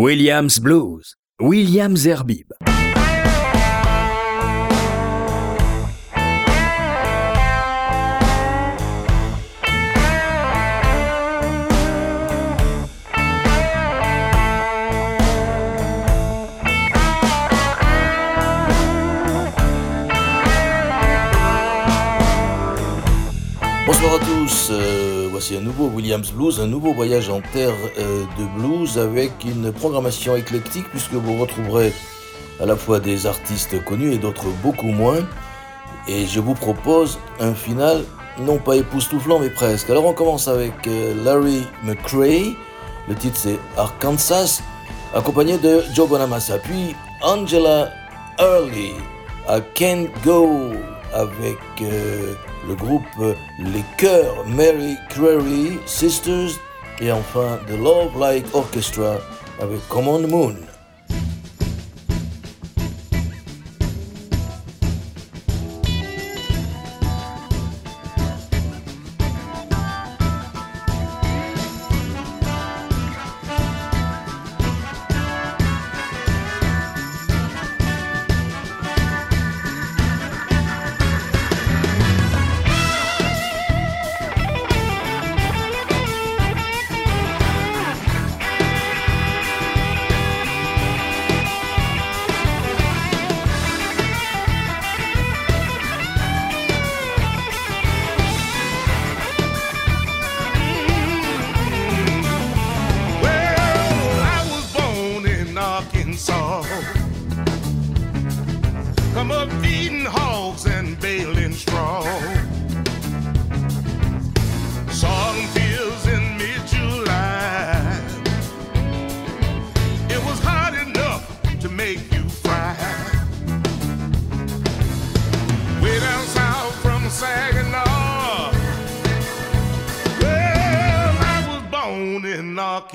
Williams Blues, Williams Herbib. Bonsoir à tous, euh, voici un nouveau Williams Blues, un nouveau voyage en terre euh, de blues avec une programmation éclectique puisque vous retrouverez à la fois des artistes connus et d'autres beaucoup moins. Et je vous propose un final non pas époustouflant mais presque. Alors on commence avec euh, Larry McCray, le titre c'est Arkansas, accompagné de Joe Bonamassa, puis Angela Early, I Can't Go avec le groupe Les Chœurs Mary Crary Sisters et enfin The Love Like Orchestra avec Command Moon.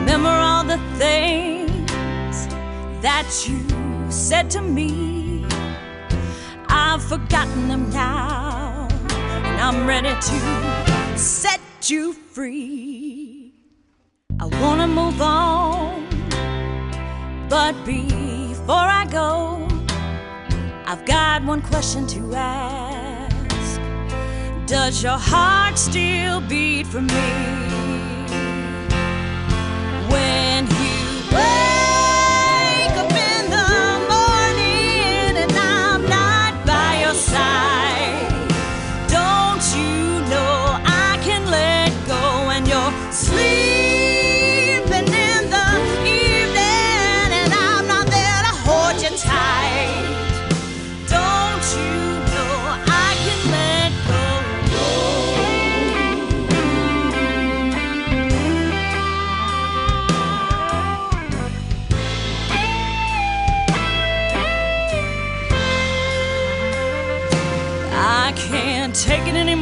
Remember all the things that you said to me. I've forgotten them now, and I'm ready to set you free. I wanna move on, but before I go, I've got one question to ask. Does your heart still beat for me? When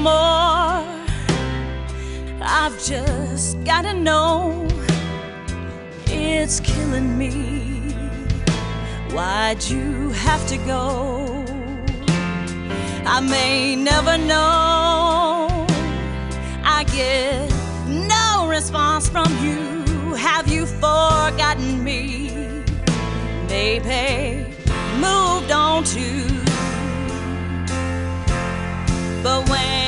more. I've just gotta know it's killing me. Why'd you have to go? I may never know. I get no response from you. Have you forgotten me? Maybe moved on to. But when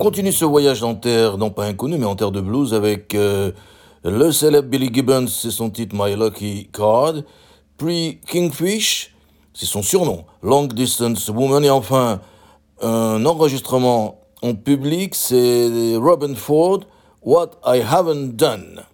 On continue ce voyage en terre, non pas inconnue, mais en terre de blues avec euh, le célèbre Billy Gibbons, c'est son titre My Lucky Card, puis Kingfish, c'est son surnom, Long Distance Woman, et enfin un enregistrement en public, c'est Robin Ford, What I Haven't Done.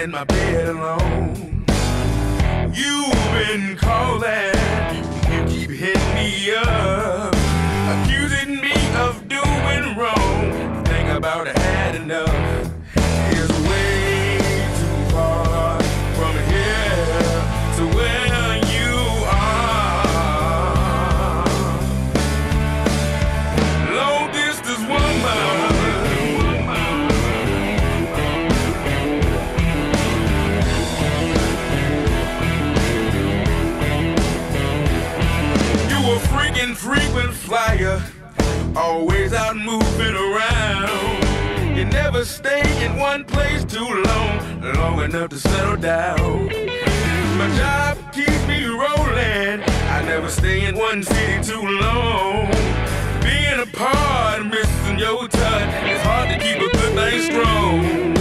In my bed alone. You've been calling, you keep hitting me up, accusing me of doing wrong. Think about it, had enough. Flyer, always out moving around. You never stay in one place too long, long enough to settle down. My job keeps me rolling. I never stay in one city too long. Being apart, missing your touch, it's hard to keep a good thing strong.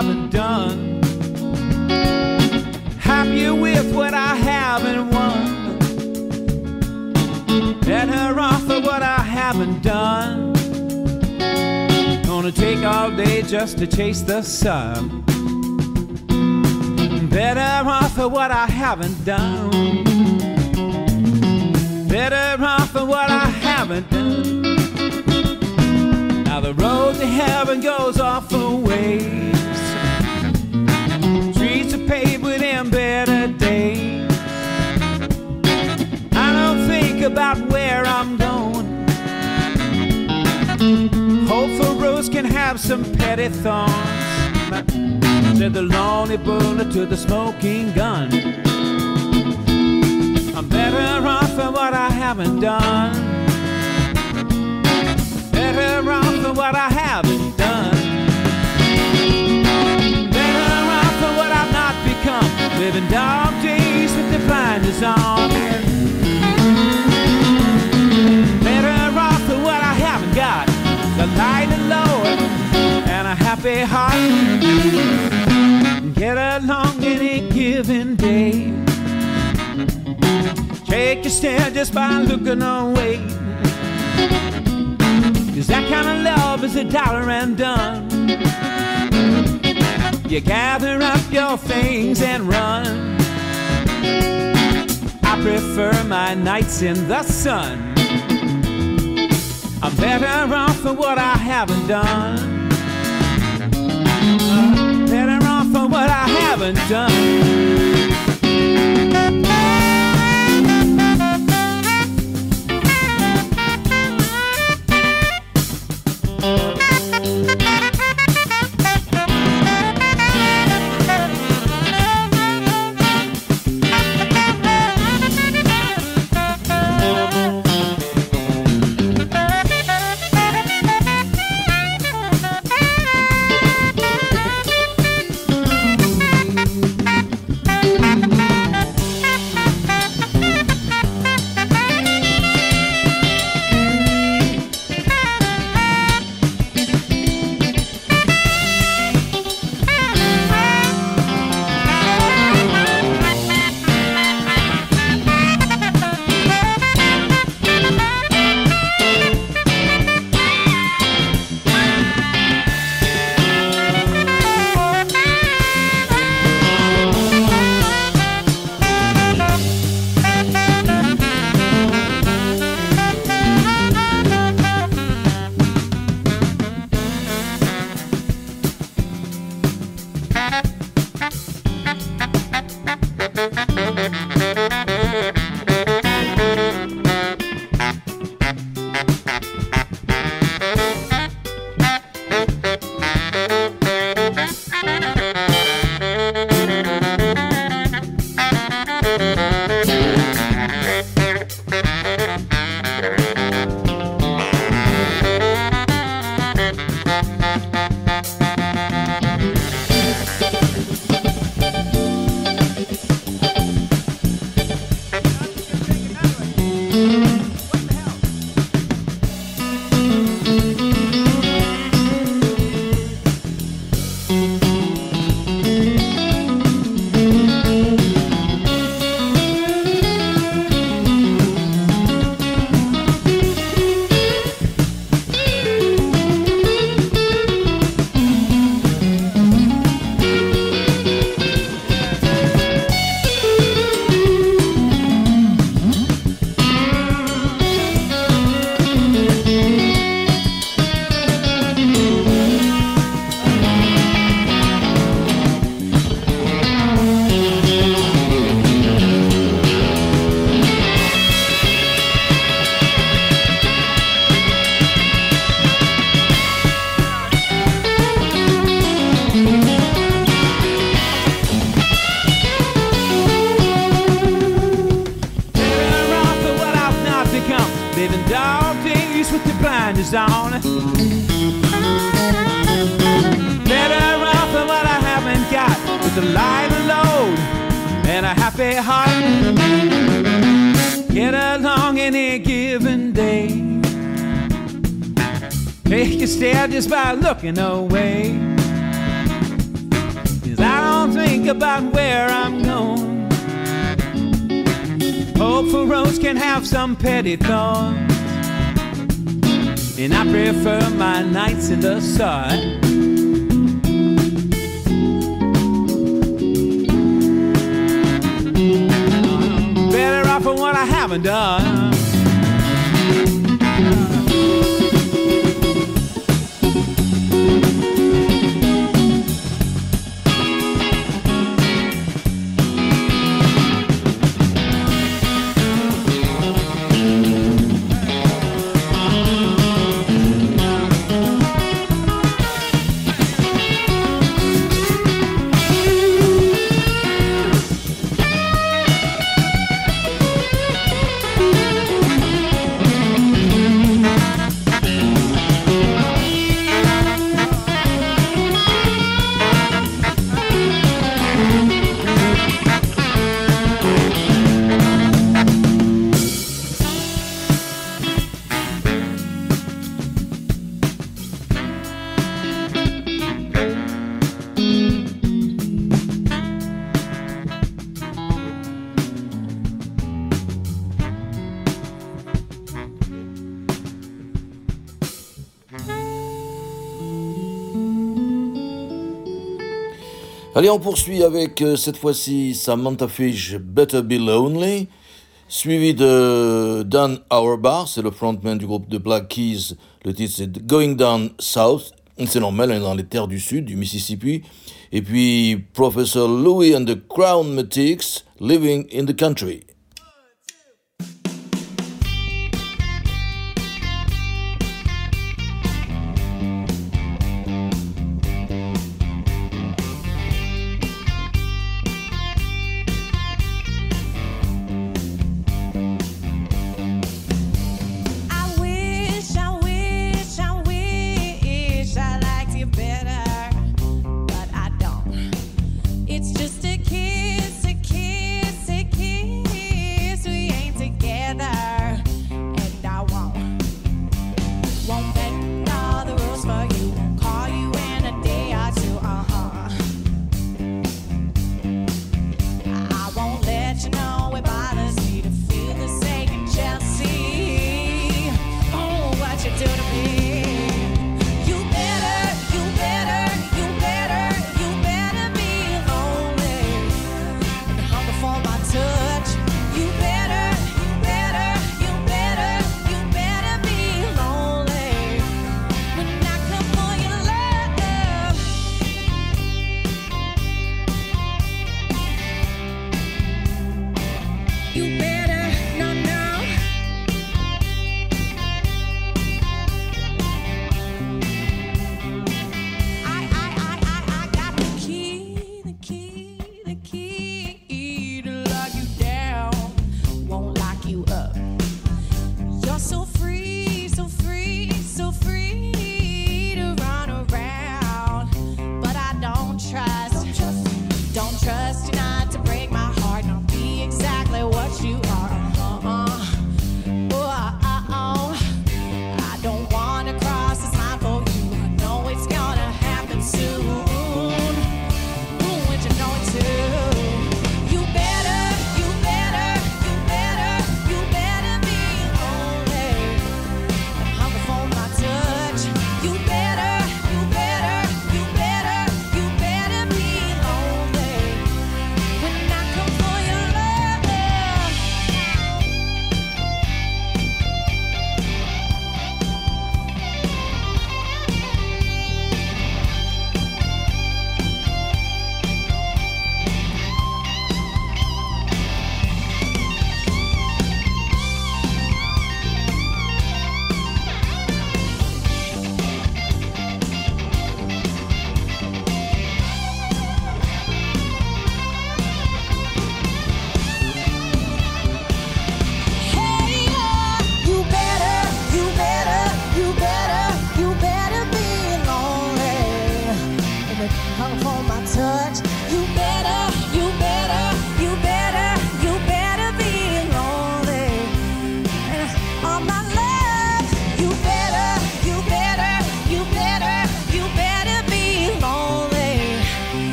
Haven't done. Happy with what I haven't won. Better off for what I haven't done. Gonna take all day just to chase the sun. Better off for what I haven't done. Better off for what I haven't done. Now the road to heaven goes off a Streets with them better days. I don't think about where I'm going. Hope for roads can have some petty thorns. Said the lonely bullet to the smoking gun. I'm better off for what I haven't done. Better off for what I haven't Living dark days with the blinders on. Better off for what I haven't got. The light and Lord and a happy heart. Get along any given day. Take a stand just by looking away. Cause that kind of love is a dollar and done. You gather up your things and run. I prefer my nights in the sun. I'm better off for what I haven't done. Better off for what I haven't done. Hope for Rose can have some petty thoughts. And I prefer my nights in the sun. Uh-huh. Better off for what I haven't done. Allez, on poursuit avec euh, cette fois-ci Samantha Fish, Better Be Lonely, suivi de Dan Auerbach, c'est le frontman du groupe de Black Keys. Le titre c'est Going Down South, c'est normal, on est dans les terres du sud, du Mississippi. Et puis Professor Louis and the Crown Matics, Living in the Country.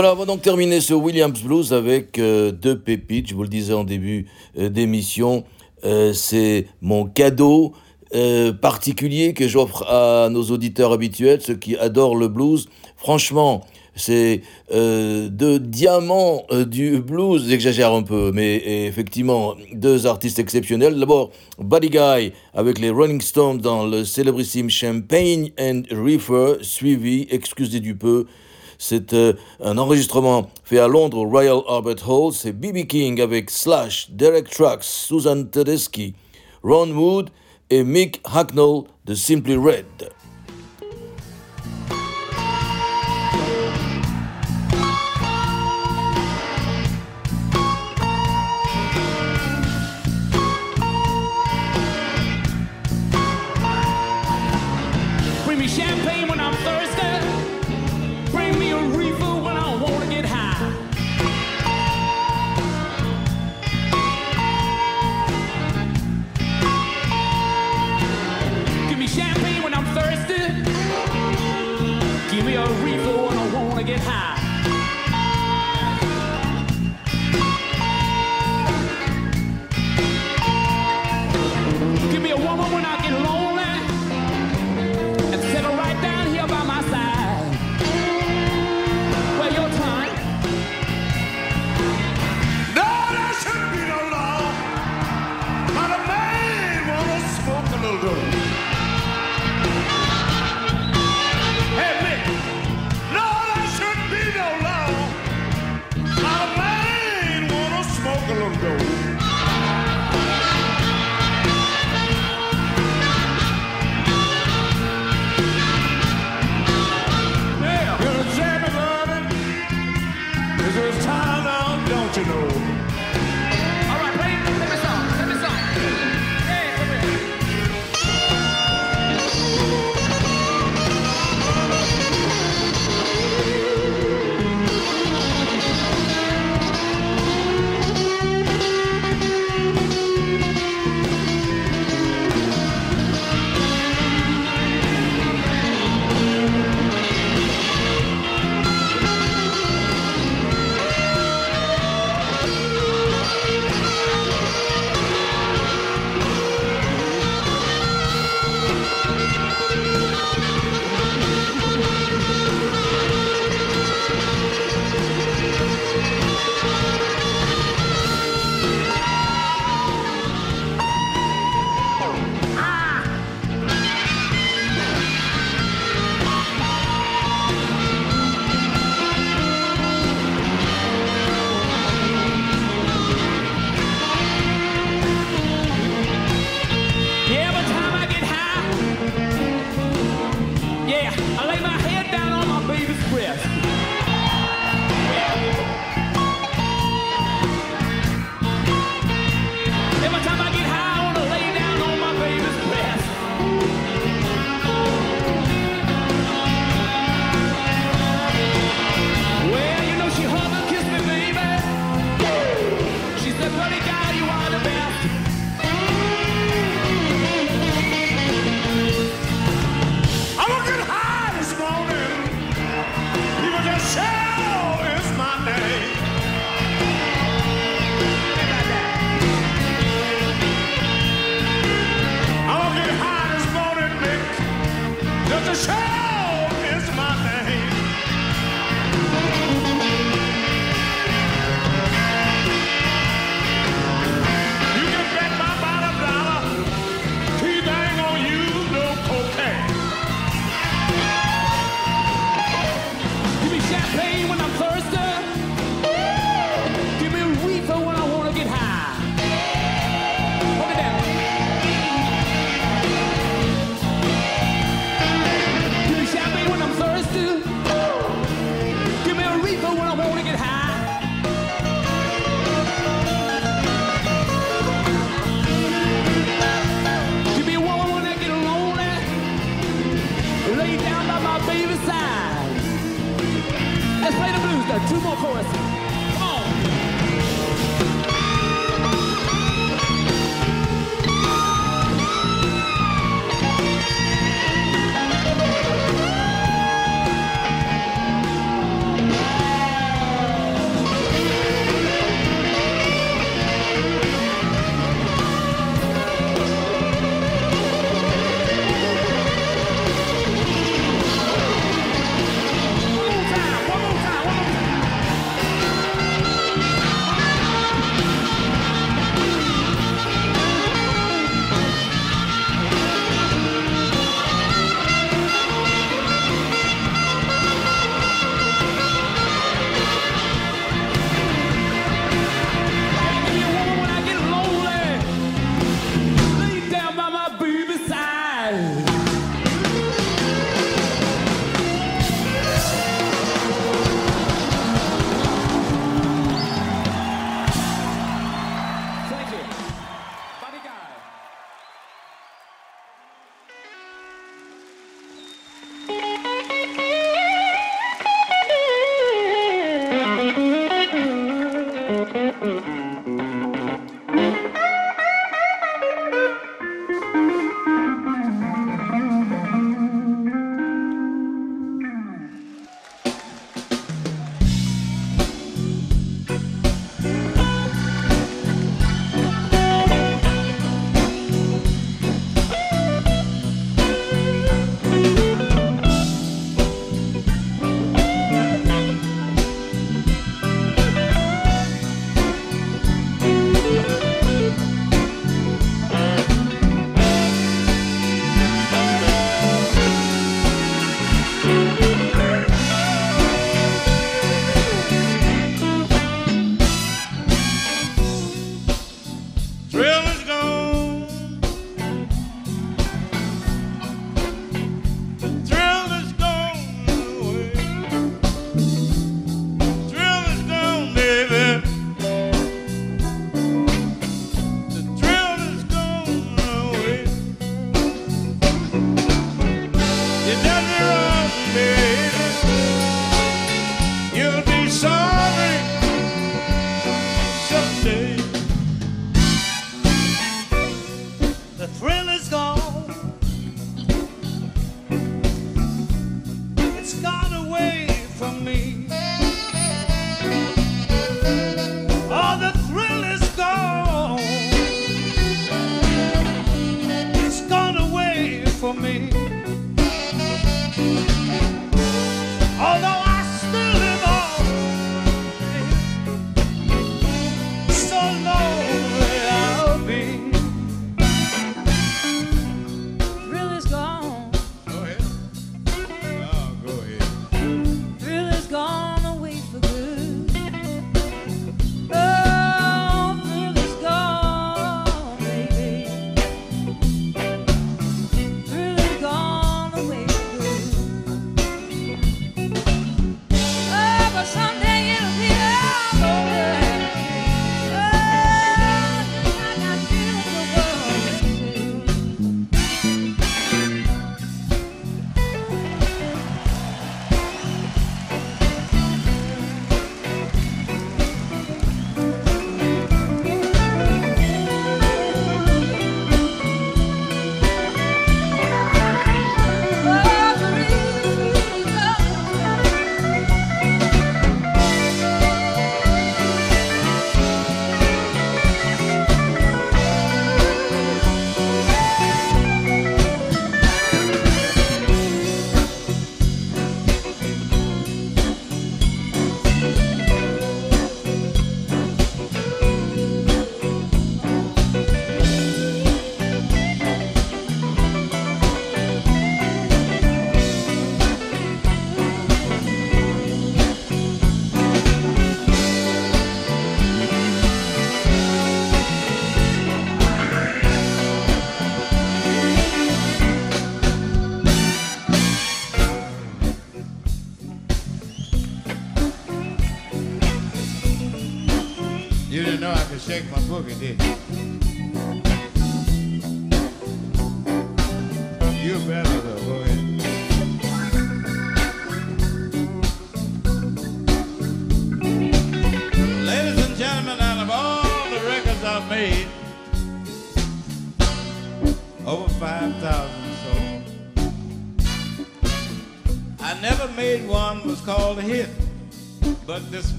Voilà, on va donc terminer ce Williams Blues avec euh, deux pépites. Je vous le disais en début euh, d'émission, euh, c'est mon cadeau particulier que j'offre à nos auditeurs habituels, ceux qui adorent le blues. Franchement, c'est deux diamants du blues, j'exagère un peu, mais effectivement, deux artistes exceptionnels. D'abord, Buddy Guy avec les Rolling Stones dans le célébrissime Champagne and Reefer, suivi, excusez du peu, c'est euh, un enregistrement fait à Londres au Royal Albert Hall. C'est B.B. King avec Slash, Derek Trucks, Susan Tedeschi, Ron Wood et Mick Hacknell de Simply Red.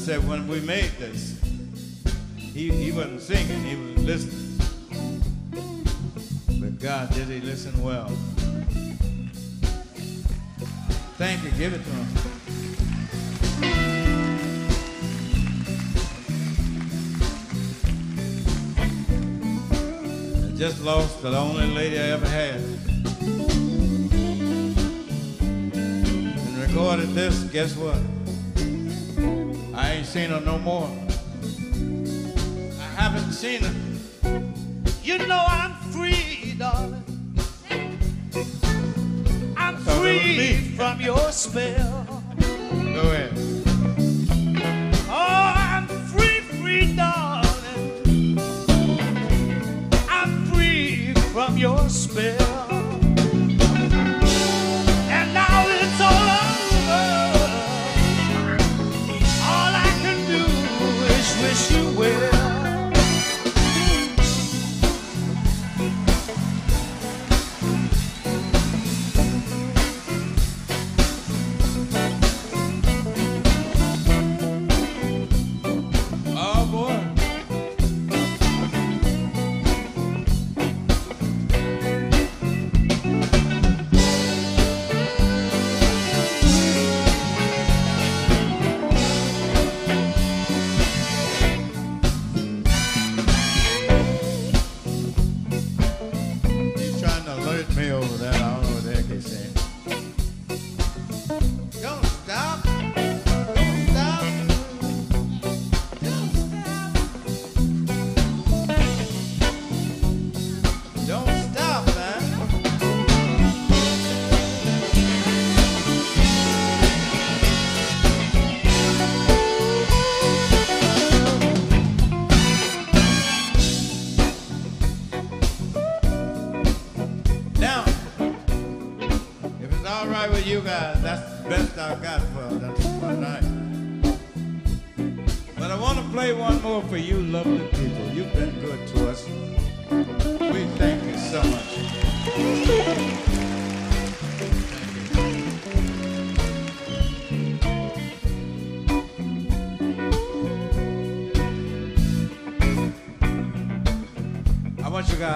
Said when we made this, he, he wasn't singing, he was listening. But God, did he listen well? Thank you, give it to him. I just lost the only lady I ever had. And recorded this, guess what? I ain't seen her no more. I haven't seen her. You know I'm free, darling. I'm Thought it was free from your spell. Go ahead. Oh, I'm free, free, darling. I'm free from your spell.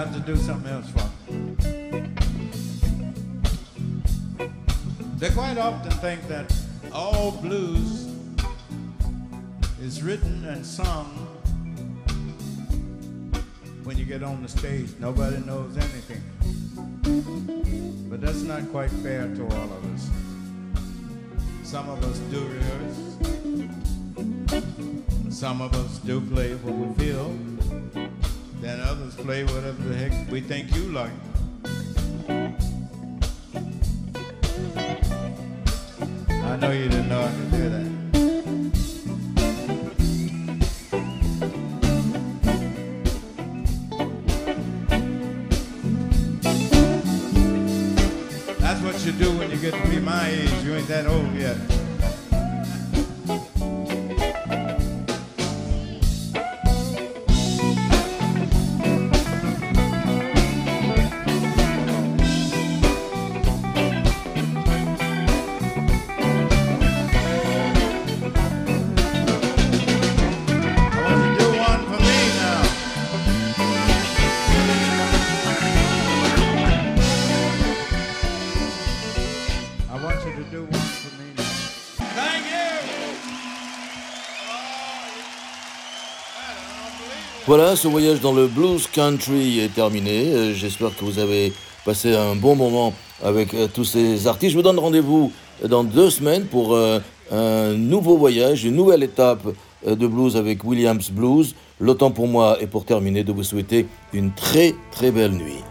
Guys to do something else for me. They quite often think that all blues is written and sung when you get on the stage. Nobody knows anything. But that's not quite fair to all of us. Some of us do rehearse. Some of us do play play whatever the heck we think you like. I know you didn't know I could do that. That's what you do when you get to be my age. You ain't that old yet. Voilà, ce voyage dans le blues country est terminé. Euh, J'espère que vous avez passé un bon moment avec euh, tous ces artistes. Je vous donne rendez-vous dans deux semaines pour euh, un nouveau voyage, une nouvelle étape euh, de blues avec Williams Blues. Le temps pour moi et pour terminer de vous souhaiter une très très belle nuit.